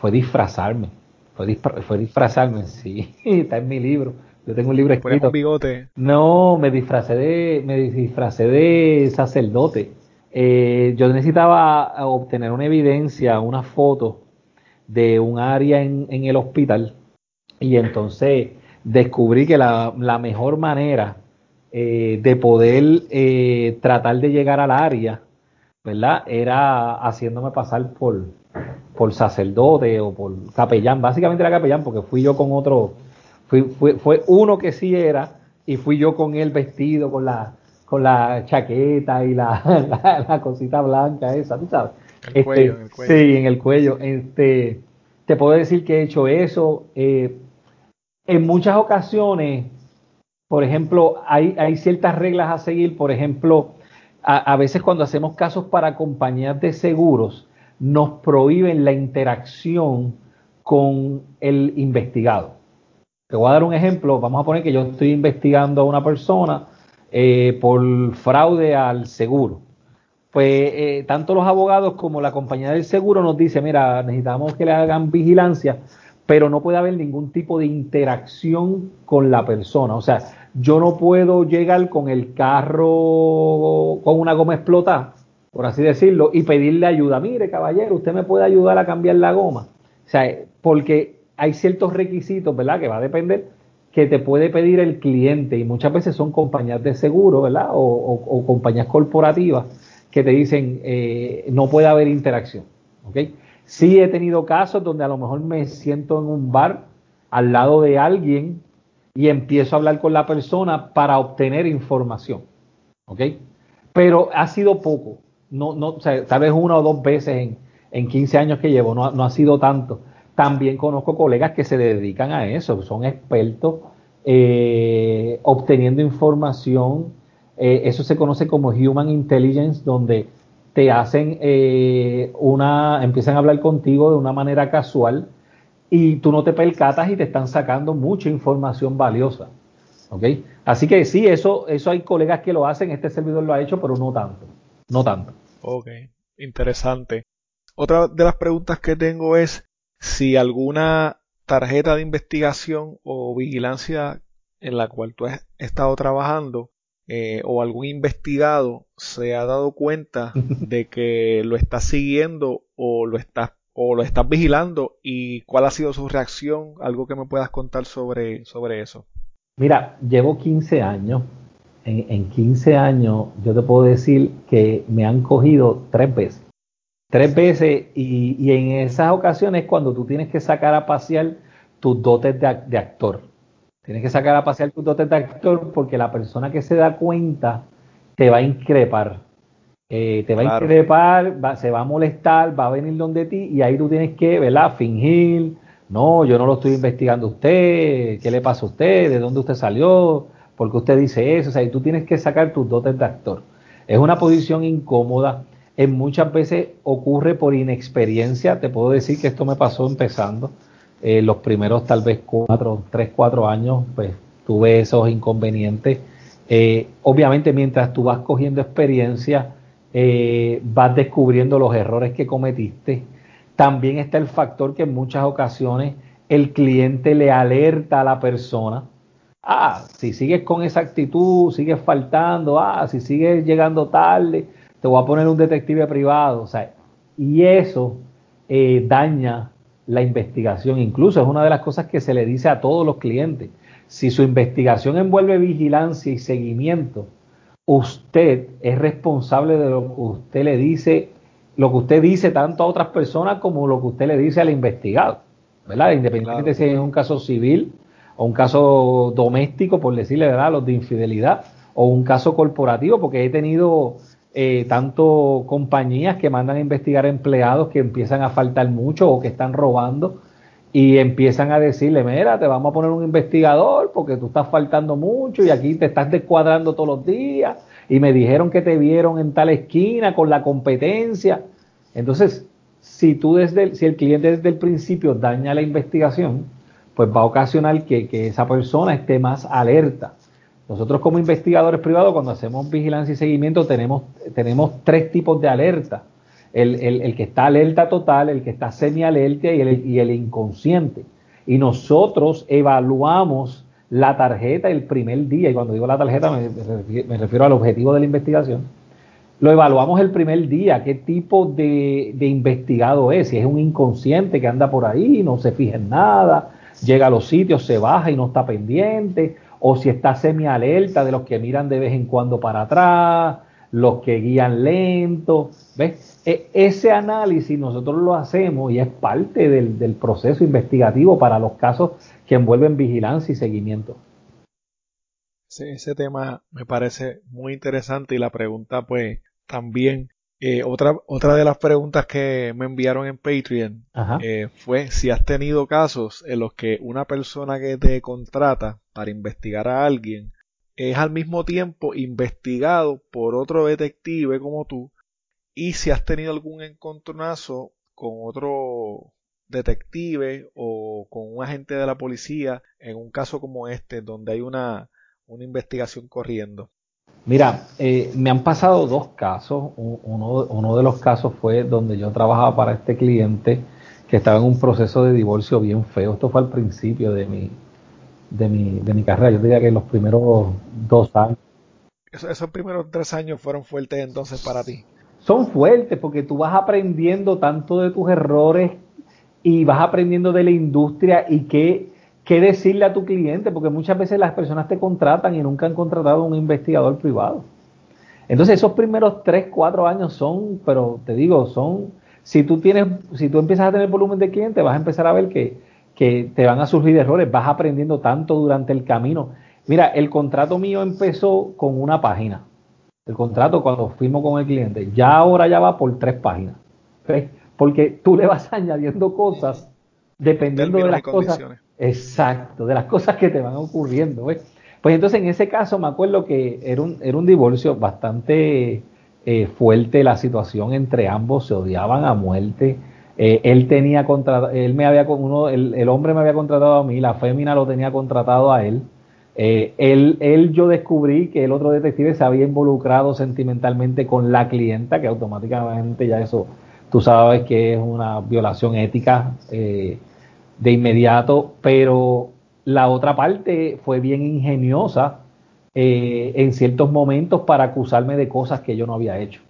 fue disfrazarme. Fue, fue disfrazarme, sí, está en mi libro yo tengo un libro escrito. bigote? No, me disfracé de, me disfracé de sacerdote. Eh, yo necesitaba obtener una evidencia, una foto de un área en, el hospital y entonces descubrí que la, mejor manera eh, de poder eh, tratar de llegar al área, ¿verdad? Era haciéndome pasar por, por sacerdote o por capellán. Básicamente era capellán porque fui yo con otro, fue, fue uno que sí era y fui yo con él vestido con la, con la chaqueta y la, la, cosita blanca esa, tú sabes. El cuello, en el cuello. Sí, en el cuello. Este, te puedo decir que he hecho eso. Eh, en muchas ocasiones, por ejemplo, hay, ciertas reglas a seguir. Por ejemplo, a, a, veces cuando hacemos casos para compañías de seguros, nos prohíben la interacción con el investigado. Te voy a dar un ejemplo. Vamos a poner que yo estoy investigando a una persona eh, por fraude al seguro. Pues eh, tanto los abogados como la compañía del seguro nos dice, mira, necesitamos que le hagan vigilancia, pero no puede haber ningún tipo de interacción con la persona. O sea, yo no puedo llegar con el carro con una goma explotada, por así decirlo, y pedirle ayuda. Mire, caballero, usted me puede ayudar a cambiar la goma. O sea, porque hay ciertos requisitos, ¿verdad? Que va a depender que te puede pedir el cliente y muchas veces son compañías de seguro, ¿verdad? O, compañías corporativas que te dicen eh, no puede haber interacción, ¿ok? Sí he tenido casos donde a lo mejor me siento en un bar al lado de alguien y empiezo a hablar con la persona para obtener información, ¿ok? Pero ha sido poco, no, no, tal vez una o dos veces en, en 15 años que llevo, no, no ha sido tanto también conozco colegas que se dedican a eso, son expertos eh, obteniendo información. Eh, eso se conoce como Human Intelligence, donde te hacen eh, una, empiezan a hablar contigo de una manera casual y tú no te percatas y te están sacando mucha información valiosa. ¿Ok? Así que sí, eso, eso hay colegas que lo hacen, este servidor lo ha hecho, pero no tanto, no tanto. Ok, interesante. Otra de las preguntas que tengo es si alguna tarjeta de investigación o vigilancia en la cual tú has estado trabajando eh, o algún investigado se ha dado cuenta de que lo estás siguiendo o lo estás o lo estás vigilando y cuál ha sido su reacción, algo que me puedas contar sobre, sobre eso. Mira, llevo 15 años. En, en 15 años yo te puedo decir que me han cogido tres veces. Tres veces y, y en esas ocasiones cuando tú tienes que sacar a pasear tus dotes de, de actor. Tienes que sacar a pasear tus dotes de actor porque la persona que se da cuenta te va a increpar. Eh, te va a increpar, se va a molestar, va a venir donde ti y ahí tú tienes que, ¿verdad? Fingir. No, yo no lo estoy investigando a usted. ¿Qué le pasa a usted? ¿De dónde usted salió? ¿Por qué usted dice eso? O sea, tú tienes que sacar tus dotes de actor. Es una posición incómoda. En muchas veces ocurre por inexperiencia. Te puedo decir que esto me pasó empezando. Eh, los primeros tal vez cuatro, tres, cuatro años, pues tuve esos inconvenientes. Eh, obviamente mientras tú vas cogiendo experiencia, eh, vas descubriendo los errores que cometiste. También está el factor que en muchas ocasiones el cliente le alerta a la persona. Ah, si sigues con esa actitud, sigues faltando, ah, si sigues llegando tarde, te voy a poner un detective privado. O sea, y eso daña la investigación. Incluso es una de las cosas que se le dice a todos los clientes. Si su investigación envuelve vigilancia y seguimiento, usted es responsable de lo que usted le dice, lo que usted dice tanto a otras personas como lo que usted le dice al investigado. ¿Verdad? Independientemente si es un caso civil o un caso doméstico, por decirle verdad, los de infidelidad, o un caso corporativo, porque he tenido eh, tanto compañías que mandan a investigar empleados que empiezan a faltar mucho o que están robando y empiezan a decirle, mira, te vamos a poner un investigador porque tú estás faltando mucho y aquí te estás descuadrando todos los días y me dijeron que te vieron en tal esquina con la competencia. Entonces, si tú desde el, si el cliente desde el principio daña la investigación, pues va a ocasionar que, que esa persona esté más alerta nosotros como investigadores privados, cuando hacemos vigilancia y seguimiento, tenemos, tenemos tres tipos de alerta. El, el, que está alerta total, el que está semi-alerta y el, y el inconsciente. Y nosotros evaluamos la tarjeta el primer día, y cuando digo la tarjeta me, refiero al objetivo de la investigación, lo evaluamos el primer día, qué tipo de, de, investigado es, si es un inconsciente que anda por ahí, no se fija en nada, llega a los sitios, se baja y no está pendiente, o si está semi-alerta de los que miran de vez en cuando para atrás, los que guían lento, ¿ves? E, ese análisis nosotros lo hacemos y es parte del, proceso investigativo para los casos que envuelven vigilancia y seguimiento. Sí, ese tema me parece muy interesante y la pregunta pues también eh, otra, otra de las preguntas que me enviaron en Patreon eh, fue si has tenido casos en los que una persona que te contrata para investigar a alguien es al mismo tiempo investigado por otro detective como tú y si has tenido algún encontronazo con otro detective o con un agente de la policía en un caso como este donde hay una, una investigación corriendo. Mira, eh, me han pasado dos casos. Uno, uno, de los casos fue donde yo trabajaba para este cliente que estaba en un proceso de divorcio bien feo. Esto fue al principio de mi, de mi, de mi carrera. Yo diría que los primeros dos años. esos primeros tres años fueron fuertes entonces para ti. Son fuertes porque tú vas aprendiendo tanto de tus errores y vas aprendiendo de la industria y qué qué decirle a tu cliente, porque muchas veces las personas te contratan y nunca han contratado a un investigador privado. Entonces esos primeros tres, cuatro años son, pero te digo, son, si tú tienes, si tú empiezas a tener volumen de clientes, vas a empezar a ver que, que te van a surgir errores, vas aprendiendo tanto durante el camino. Mira, el contrato mío empezó con una página. El contrato cuando firmo con el cliente, ya ahora ya va por tres páginas. Porque tú le vas añadiendo cosas dependiendo de las cosas. Exacto, de las cosas que te van ocurriendo. Pues entonces en ese caso me acuerdo que era un, era un divorcio bastante eh, fuerte la situación entre ambos, se odiaban a muerte. Eh, él tenía contratado, él me había uno, el, el, hombre me había contratado a mí, la fémina lo tenía contratado a él. Eh, él, él, yo descubrí que el otro detective se había involucrado sentimentalmente con la clienta, que automáticamente ya eso tú sabes que es una violación ética de inmediato, pero la otra parte fue bien ingeniosa eh, en ciertos momentos para acusarme de cosas que yo no había hecho.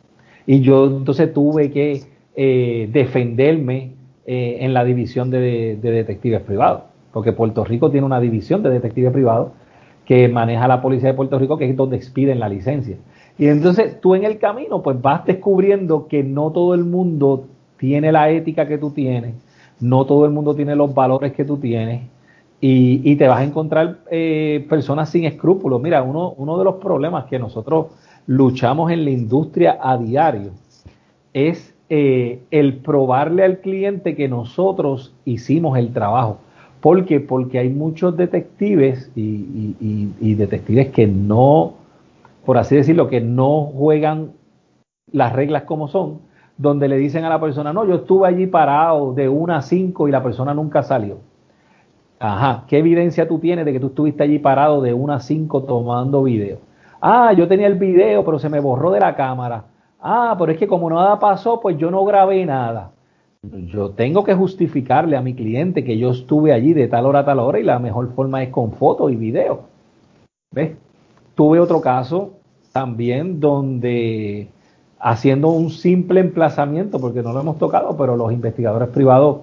Y yo entonces tuve que eh, defenderme eh, en la división de, detectives privados, porque Puerto Rico tiene una división de detectives privados que maneja la policía de Puerto Rico, que es donde expiden la licencia. Y entonces tú en el camino pues vas descubriendo que no todo el mundo tiene la ética que tú tienes, no todo el mundo tiene los valores que tú tienes, y, te vas a encontrar eh, personas sin escrúpulos. Mira, uno, uno de los problemas que nosotros luchamos en la industria a diario es eh, el probarle al cliente que nosotros hicimos el trabajo. ¿Por qué? Porque hay muchos detectives y, detectives que no, por así decirlo, que no juegan las reglas como son, donde le dicen a la persona, no, yo estuve allí parado de una a cinco y la persona nunca salió. Ajá, ¿qué evidencia tú tienes de que tú estuviste allí parado de una a 5 tomando video? Ah, yo tenía el video, pero se me borró de la cámara. Ah, pero es que como nada pasó, pues yo no grabé nada. Yo tengo que justificarle a mi cliente que yo estuve allí de tal hora a tal hora y la mejor forma es con fotos y video. ¿Ves? Tuve otro caso también donde haciendo un simple emplazamiento, porque no lo hemos tocado, pero los investigadores privados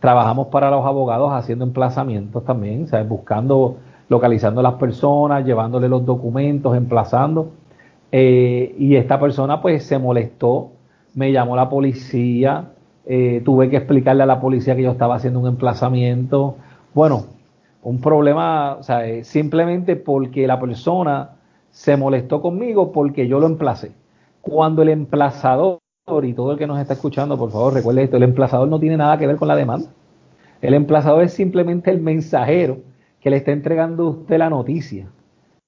Trabajamos para los abogados haciendo emplazamientos también, ¿sabes? buscando, localizando a las personas, llevándole los documentos, emplazando. Eh, y esta persona pues se molestó, me llamó la policía, eh, tuve que explicarle a la policía que yo estaba haciendo un emplazamiento. Bueno, un problema, eh, simplemente porque la persona se molestó conmigo porque yo lo emplacé. Cuando el emplazador y todo el que nos está escuchando, por favor, recuerde esto, el emplazador no tiene nada que ver con la demanda. El emplazador es simplemente el mensajero que le está entregando a usted la noticia.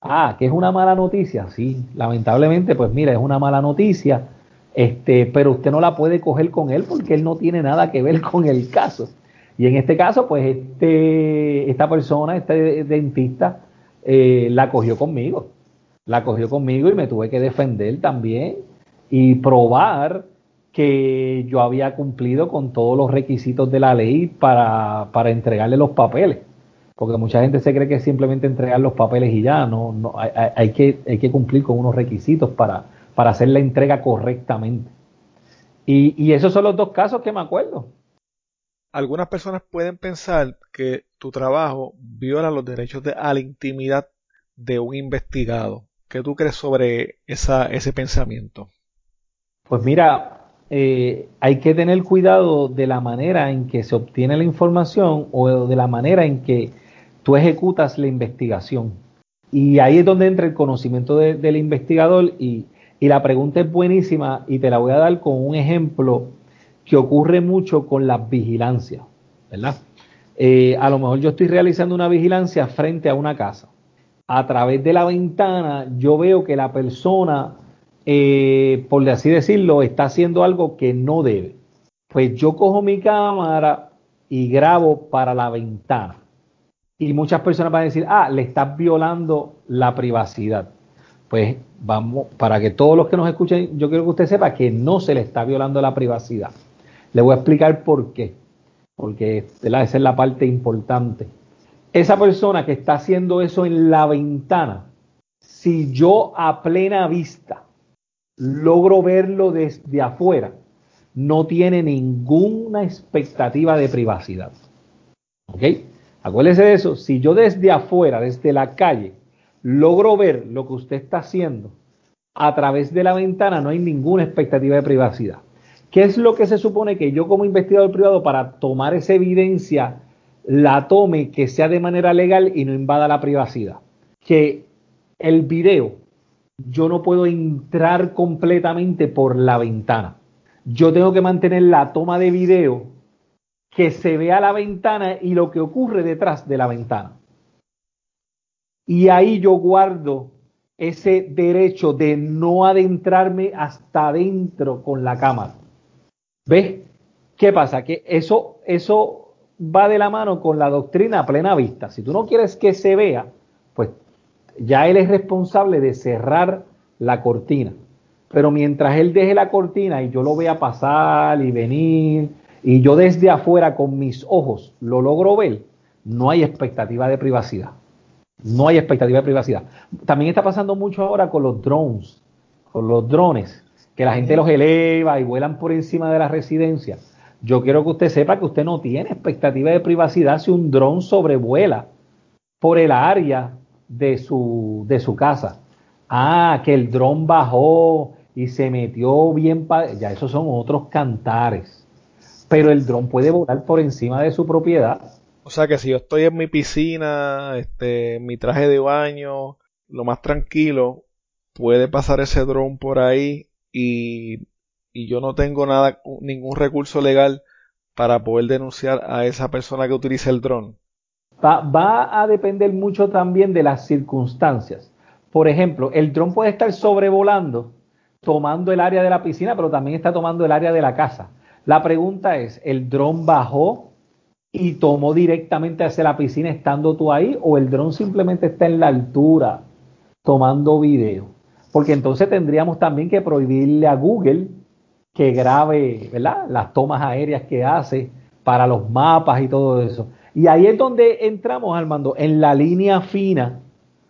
Ah, que es una mala noticia, sí, lamentablemente, pues mira, es una mala noticia, este, pero usted no la puede coger con él porque él no tiene nada que ver con el caso. Y en este caso, pues este, esta persona, este dentista, eh, la cogió conmigo. La cogió conmigo y me tuve que defender también y probar que yo había cumplido con todos los requisitos de la ley para, para entregarle los papeles. Porque mucha gente se cree que es simplemente entregar los papeles y ya, no, no hay, hay, que, hay que cumplir con unos requisitos para, para hacer la entrega correctamente. Y, y esos son los dos casos que me acuerdo. Algunas personas pueden pensar que tu trabajo viola los derechos de, a la intimidad de un investigado. ¿Qué tú crees sobre esa, ese pensamiento? Pues mira, eh, hay que tener cuidado de la manera en que se obtiene la información o de la manera en que tú ejecutas la investigación. Y ahí es donde entra el conocimiento del investigador y, la pregunta es buenísima y te la voy a dar con un ejemplo que ocurre mucho con las vigilancias, ¿verdad? Eh, a lo mejor yo estoy realizando una vigilancia frente a una casa. A través de la ventana yo veo que la persona eh, por así decirlo, está haciendo algo que no debe. Pues yo cojo mi cámara y grabo para la ventana. Y muchas personas van a decir, ah, le estás violando la privacidad. Pues vamos, para que todos los que nos escuchen, yo quiero que usted sepa que no se le está violando la privacidad. Le voy a explicar por qué. Porque esa es la parte importante. Esa persona que está haciendo eso en la ventana, si yo a plena vista logro verlo desde afuera, no tiene ninguna expectativa de privacidad. ¿Ok? Acuérdese de eso. Si yo desde afuera, desde la calle, logro ver lo que usted está haciendo a través de la ventana, no hay ninguna expectativa de privacidad. ¿Qué es lo que se supone que yo como investigador privado para tomar esa evidencia la tome que sea de manera legal y no invada la privacidad? Que el video yo no puedo entrar completamente por la ventana. Yo tengo que mantener la toma de video que se vea la ventana y lo que ocurre detrás de la ventana. Y ahí yo guardo ese derecho de no adentrarme hasta adentro con la cámara. ¿Ves? ¿Qué pasa? Que eso, eso va de la mano con la doctrina a plena vista. Si tú no quieres que se vea, pues ya él es responsable de cerrar la cortina. Pero mientras él deje la cortina y yo lo vea pasar y venir, y yo desde afuera con mis ojos lo logro ver, no hay expectativa de privacidad. No hay expectativa de privacidad. También está pasando mucho ahora con los drones, con los drones, que la gente los eleva y vuelan por encima de la residencia. Yo quiero que usted sepa que usted no tiene expectativa de privacidad si un dron sobrevuela por el área de su, de su casa. Ah, que el dron bajó y se metió bien. Ya esos son otros cantares. Pero el dron puede volar por encima de su propiedad. O sea que si yo estoy en mi piscina, este, en mi traje de baño, lo más tranquilo, puede pasar ese dron por ahí y, y yo no tengo nada, ningún recurso legal para poder denunciar a esa persona que utiliza el dron. Va, a depender mucho también de las circunstancias. Por ejemplo, el dron puede estar sobrevolando, tomando el área de la piscina, pero también está tomando el área de la casa. La pregunta es, ¿el dron bajó y tomó directamente hacia la piscina estando tú ahí o el dron simplemente está en la altura tomando video? Porque entonces tendríamos también que prohibirle a Google que grabe ¿verdad? las tomas aéreas que hace para los mapas y todo eso. Y ahí es donde entramos, Armando, en la línea fina,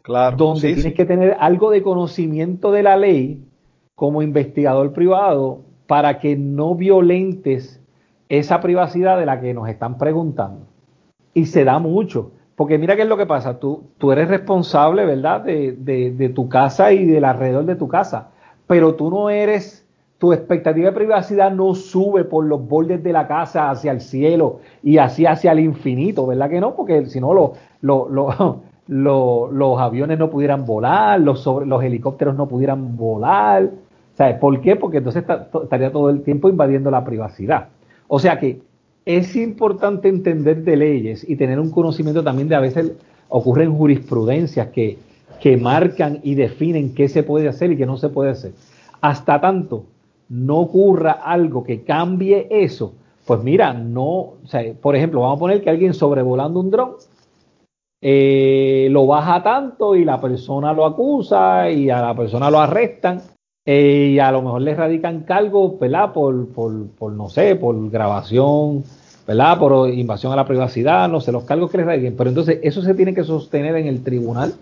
claro, donde tienes que tener algo de conocimiento de la ley como investigador privado para que no violentes esa privacidad de la que nos están preguntando. Y se da mucho, porque mira qué es lo que pasa, tú, tú eres responsable, ¿verdad?, de, de tu casa y del alrededor de tu casa, pero tú no eres tu expectativa de privacidad no sube por los bordes de la casa hacia el cielo y así hacia el infinito, ¿verdad que no? Porque si no, los aviones no pudieran volar, los, los helicópteros no pudieran volar. ¿Sabes por qué? Porque entonces estaría todo el tiempo invadiendo la privacidad. O sea que es importante entender de leyes y tener un conocimiento también de a veces ocurren jurisprudencias que, que marcan y definen qué se puede hacer y qué no se puede hacer. Hasta tanto no ocurra algo que cambie eso, pues mira, no, o sea, por ejemplo, vamos a poner que alguien sobrevolando un dron eh, lo baja tanto y la persona lo acusa y a la persona lo arrestan eh, y a lo mejor le radican cargos, ¿verdad? Por, por, por, no sé, por grabación, ¿verdad? Por invasión a la privacidad, no sé, los cargos que le radiquen. Pero entonces eso se tiene que sostener en el tribunal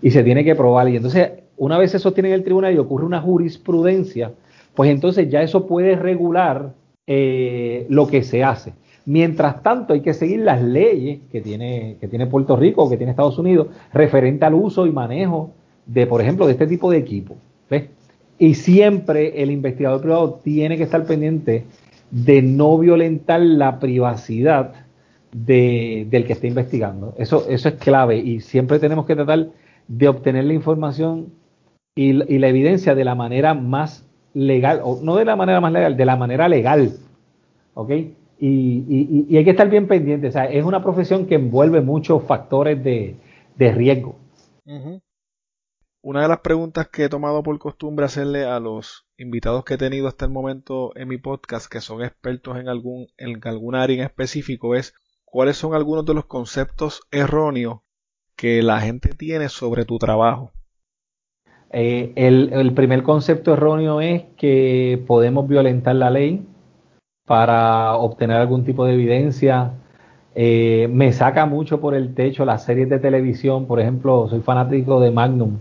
y se tiene que probar. Y entonces, una vez se sostiene en el tribunal y ocurre una jurisprudencia, pues entonces ya eso puede regular eh, lo que se hace. Mientras tanto, hay que seguir las leyes que tiene, que tiene Puerto Rico, que tiene Estados Unidos, referente al uso y manejo de, por ejemplo, de este tipo de equipo. Y siempre el investigador privado tiene que estar pendiente de no violentar la privacidad del que está investigando. Eso, eso es clave y siempre tenemos que tratar de obtener la información y, y la evidencia de la manera más legal, o no de la manera más legal, de la manera legal. ¿Ok? Y, hay que estar bien pendiente. O sea, es una profesión que envuelve muchos factores de, riesgo. Una de las preguntas que he tomado por costumbre hacerle a los invitados que he tenido hasta el momento en mi podcast, que son expertos en algún, en algún área en específico, es cuáles son algunos de los conceptos erróneos que la gente tiene sobre tu trabajo. Eh, el, primer concepto erróneo es que podemos violentar la ley para obtener algún tipo de evidencia. Eh, me saca mucho por el techo las series de televisión, por ejemplo, soy fanático de Magnum,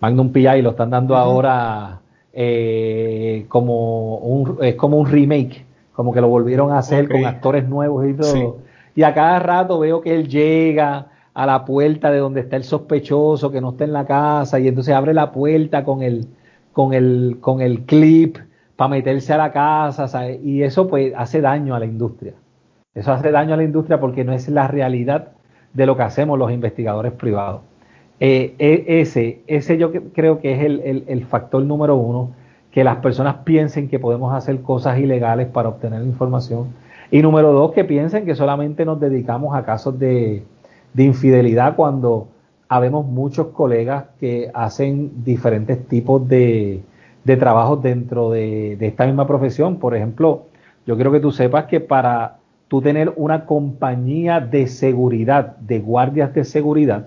Magnum PI, lo están dando ahora eh, como un, es como un remake, como que lo volvieron a hacer con actores nuevos y todo. Y a cada rato veo que él llega a la puerta de donde está el sospechoso que no está en la casa y entonces abre la puerta con el, con el, con el clip para meterse a la casa y eso pues hace daño a la industria. Eso hace daño a la industria porque no es la realidad de lo que hacemos los investigadores privados. Eh, e, ese, ese yo creo que es el, el factor número uno, que las personas piensen que podemos hacer cosas ilegales para obtener información. Y número dos, que piensen que solamente nos dedicamos a casos de, de infidelidad cuando habemos muchos colegas que hacen diferentes tipos de, de trabajos dentro de, esta misma profesión. Por ejemplo, yo quiero que tú sepas que para tú tener una compañía de seguridad, de guardias de seguridad,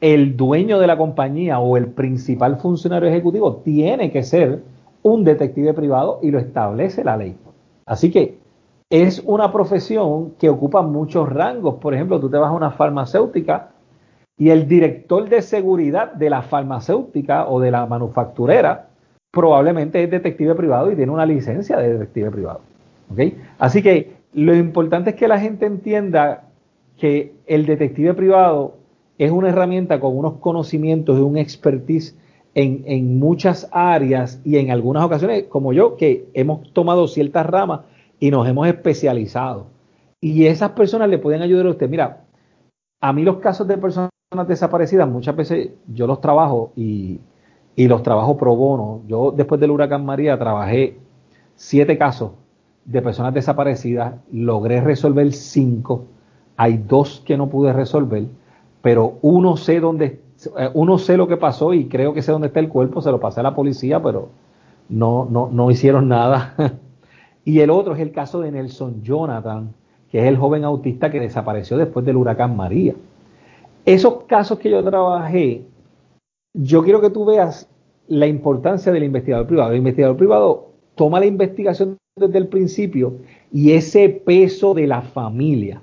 el dueño de la compañía o el principal funcionario ejecutivo tiene que ser un detective privado y lo establece la ley. Así que es una profesión que ocupa muchos rangos. Por ejemplo, tú te vas a una farmacéutica y el director de seguridad de la farmacéutica o de la manufacturera probablemente es detective privado y tiene una licencia de detective privado. Así que lo importante es que la gente entienda que el detective privado es una herramienta con unos conocimientos y un expertise en, en, muchas áreas y en algunas ocasiones, como yo, que hemos tomado ciertas ramas y nos hemos especializado. Y esas personas le pueden ayudar a usted. Mira, a mí los casos de personas desaparecidas, muchas veces yo los trabajo y, y los trabajo pro bono. Yo después del huracán María trabajé siete casos de personas desaparecidas, logré resolver cinco, hay dos que no pude resolver, pero uno sé dónde, eh, uno sé lo que pasó y creo que sé dónde está el cuerpo, se lo pasé a la policía, pero no, no, no hicieron nada. y el otro es el caso de Nelson Jonathan, que es el joven autista que desapareció después del huracán María. Esos casos que yo trabajé, yo quiero que tú veas la importancia del investigador privado. El investigador privado toma la investigación desde el principio y ese peso de la familia,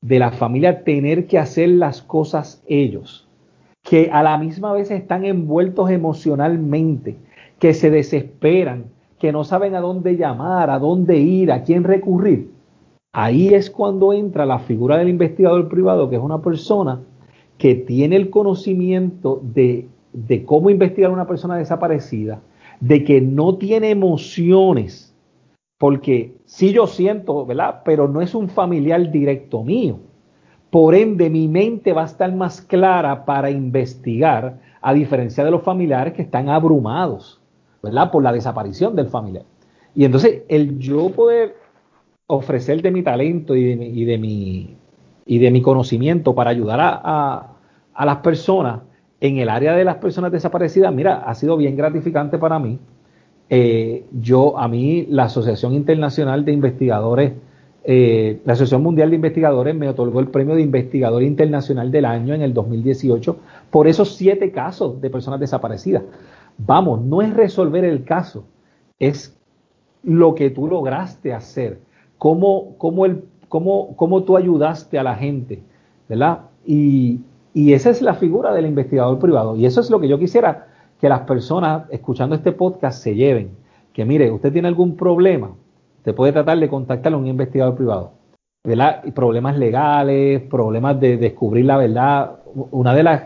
de la familia tener que hacer las cosas ellos, que a la misma vez están envueltos emocionalmente, que se desesperan, que no saben a dónde llamar, a dónde ir, a quién recurrir. Ahí es cuando entra la figura del investigador privado, que es una persona que tiene el conocimiento de, cómo investigar a una persona desaparecida, de que no tiene emociones, porque sí yo siento, ¿verdad? Pero no es un familiar directo mío. Por ende, mi mente va a estar más clara para investigar, a diferencia de los familiares que están abrumados, Por la desaparición del familiar. Y entonces, el yo poder ofrecer de mi talento y de mi, y de mi, conocimiento para ayudar a, a las personas en el área de las personas desaparecidas, mira, ha sido bien gratificante para mí eh, yo, a mí, la Asociación Internacional de Investigadores, eh, la Asociación Mundial de Investigadores me otorgó el premio de Investigador Internacional del Año en el 2018 por esos siete casos de personas desaparecidas. Vamos, no es resolver el caso, es lo que tú lograste hacer, cómo, cómo, el, cómo, cómo tú ayudaste a la gente, ¿verdad? Y, y esa es la figura del investigador privado. Y eso es lo que yo quisiera que las personas escuchando este podcast se lleven. Que mire, usted tiene algún problema, usted puede tratar de contactar a un investigador privado. ¿verdad? problemas legales, problemas de descubrir la verdad. Una de las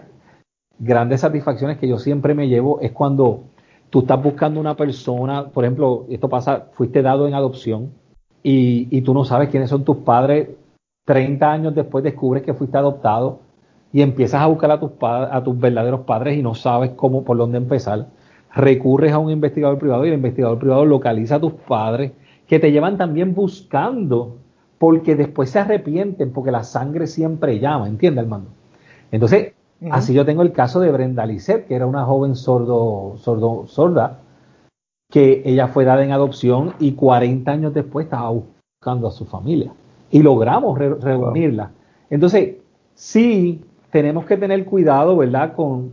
grandes satisfacciones que yo siempre me llevo es cuando tú estás buscando una persona, por ejemplo, esto pasa, fuiste dado en adopción y, y tú no sabes quiénes son tus padres, 30 años después descubres que fuiste adoptado y empiezas a buscar a tus, a tus verdaderos padres y no sabes cómo, por dónde empezar, recurres a un investigador privado y el investigador privado localiza a tus padres que te llevan también buscando porque después se arrepienten porque la sangre siempre llama, ¿entiendes, hermano? Entonces, así yo tengo el caso de Brenda Lisset, que era una joven sordo, sordo, sorda, que ella fue dada en adopción y 40 años después estaba buscando a su familia. Y logramos reunirla. Entonces, sí, tenemos que tener cuidado, ¿verdad? Con,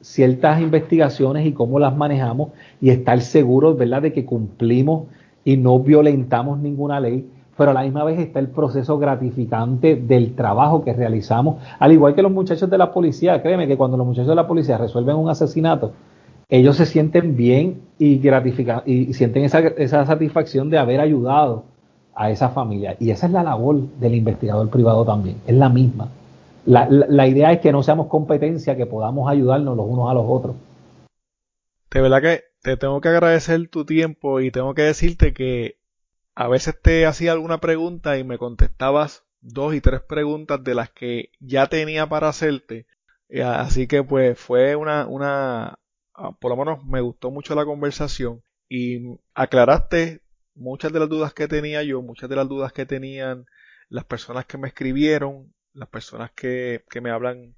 ciertas investigaciones y cómo las manejamos y estar seguros, ¿verdad? De que cumplimos y no violentamos ninguna ley, pero a la misma vez está el proceso gratificante del trabajo que realizamos, al igual que los muchachos de la policía, créeme que cuando los muchachos de la policía resuelven un asesinato, ellos se sienten bien y y sienten esa, esa satisfacción de haber ayudado a esa familia. Y esa es la labor del investigador privado también, es la misma. La, idea es que no seamos competencia, que podamos ayudarnos los unos a los otros. De verdad que te tengo que agradecer tu tiempo y tengo que decirte que a veces te hacía alguna pregunta y me contestabas dos y tres preguntas de las que ya tenía para hacerte. Eh, así que pues fue una, una, ah, por lo menos me gustó mucho la conversación y aclaraste muchas de las dudas que tenía yo, muchas de las dudas que tenían las personas que me escribieron las personas que, que me hablan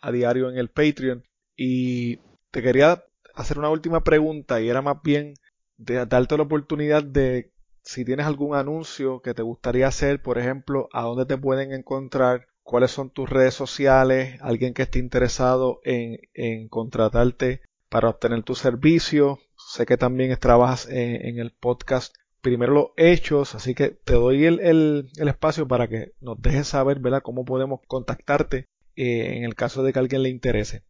a diario en el Patreon. Y te quería hacer una última pregunta y era más bien de darte la oportunidad de si tienes algún anuncio que te gustaría hacer, por ejemplo, a dónde te pueden encontrar, cuáles son tus redes sociales, alguien que esté interesado en, contratarte para obtener tu servicio. Sé que también trabajas en, el podcast Primero los Hechos, así que te doy el, el, espacio para que nos dejes saber ¿verdad? cómo podemos contactarte eh, en el caso de que a alguien le interese.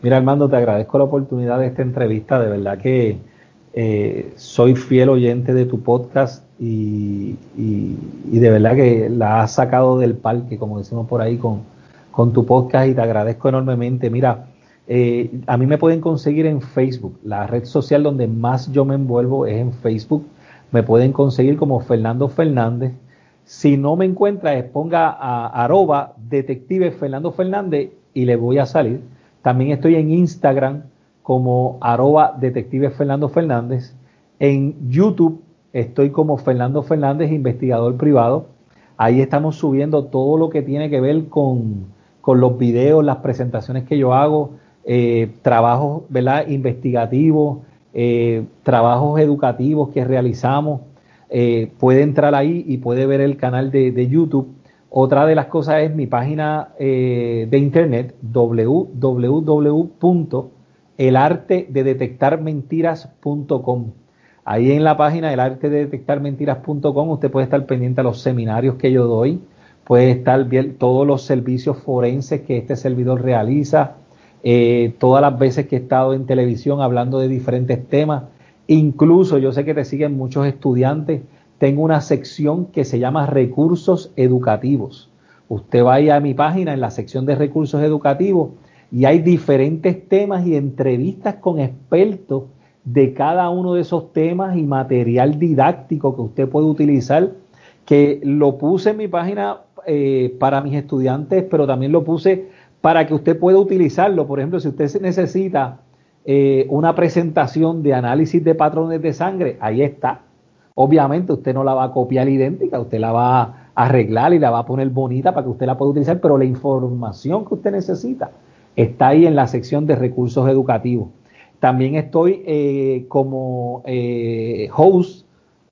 Mira Armando, te agradezco la oportunidad de esta entrevista, de verdad que eh, soy fiel oyente de tu podcast y, de verdad que la has sacado del parque, como decimos por ahí, con, con tu podcast y te agradezco enormemente. Mira, eh, a mí me pueden conseguir en Facebook, la red social donde más yo me envuelvo es en Facebook. Me pueden conseguir como Fernando Fernández. Si no me encuentra, ponga a arroba detective Fernando Fernández y le voy a salir. También estoy en Instagram como arroba detective Fernando Fernández. En YouTube estoy como Fernando Fernández, investigador privado. Ahí estamos subiendo todo lo que tiene que ver con, con los videos, las presentaciones que yo hago, eh, trabajos ¿verdad? investigativos, eh, trabajos educativos que realizamos. Eh, puede entrar ahí y puede ver el canal de, YouTube. Otra de las cosas es mi página de internet www.elartededetectarmentiras.com. Ahí en la página del arte de detectar mentiras.com usted puede estar pendiente a los seminarios que yo doy, puede estar bien todos los servicios forenses que este servidor realiza, eh, todas las veces que he estado en televisión hablando de diferentes temas. Incluso yo sé que te siguen muchos estudiantes. Tengo una sección que se llama recursos educativos. Usted vaya a mi página en la sección de recursos educativos y hay diferentes temas y entrevistas con expertos de cada uno de esos temas y material didáctico que usted puede utilizar, que lo puse en mi página eh, para mis estudiantes, pero también lo puse para que usted pueda utilizarlo. Por ejemplo, si usted necesita eh, una presentación de análisis de patrones de sangre, ahí está. Obviamente usted no la va a copiar idéntica, usted la va a arreglar y la va a poner bonita para que usted la pueda utilizar, pero la información que usted necesita está ahí en la sección de recursos educativos. También estoy eh, como eh, host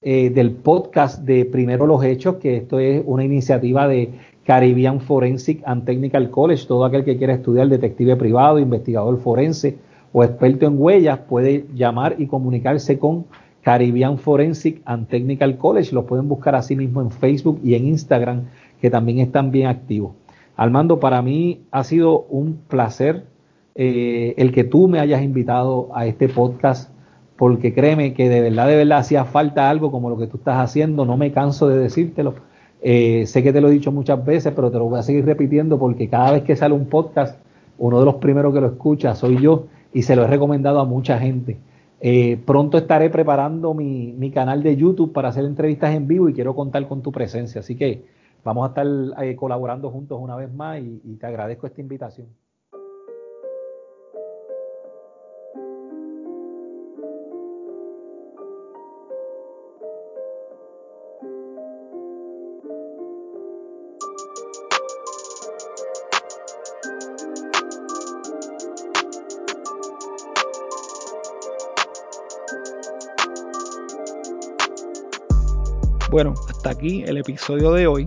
del podcast de Primero los Hechos, que esto es una iniciativa de Caribbean Forensic and Technical College. Todo aquel que quiera estudiar detective privado, investigador forense o experto en huellas puede llamar y comunicarse con Caribbean Forensic and Technical College. Los pueden buscar así mismo en Facebook y en Instagram, que también están bien activos. Armando, para mí ha sido un placer eh, el que tú me hayas invitado a este podcast, porque créeme que de verdad, de verdad hacía falta algo como lo que tú estás haciendo. No me canso de decírtelo eh, sé que te lo he dicho muchas veces, pero te lo voy a seguir repitiendo porque cada vez que sale un podcast, uno de los primeros que lo escucha soy yo y se lo he recomendado a mucha gente. Eh, pronto estaré preparando mi, mi, canal de YouTube para hacer entrevistas en vivo y quiero contar con tu presencia. Así que vamos a estar eh, colaborando juntos una vez más y te agradezco esta invitación. Bueno, hasta aquí el episodio de hoy.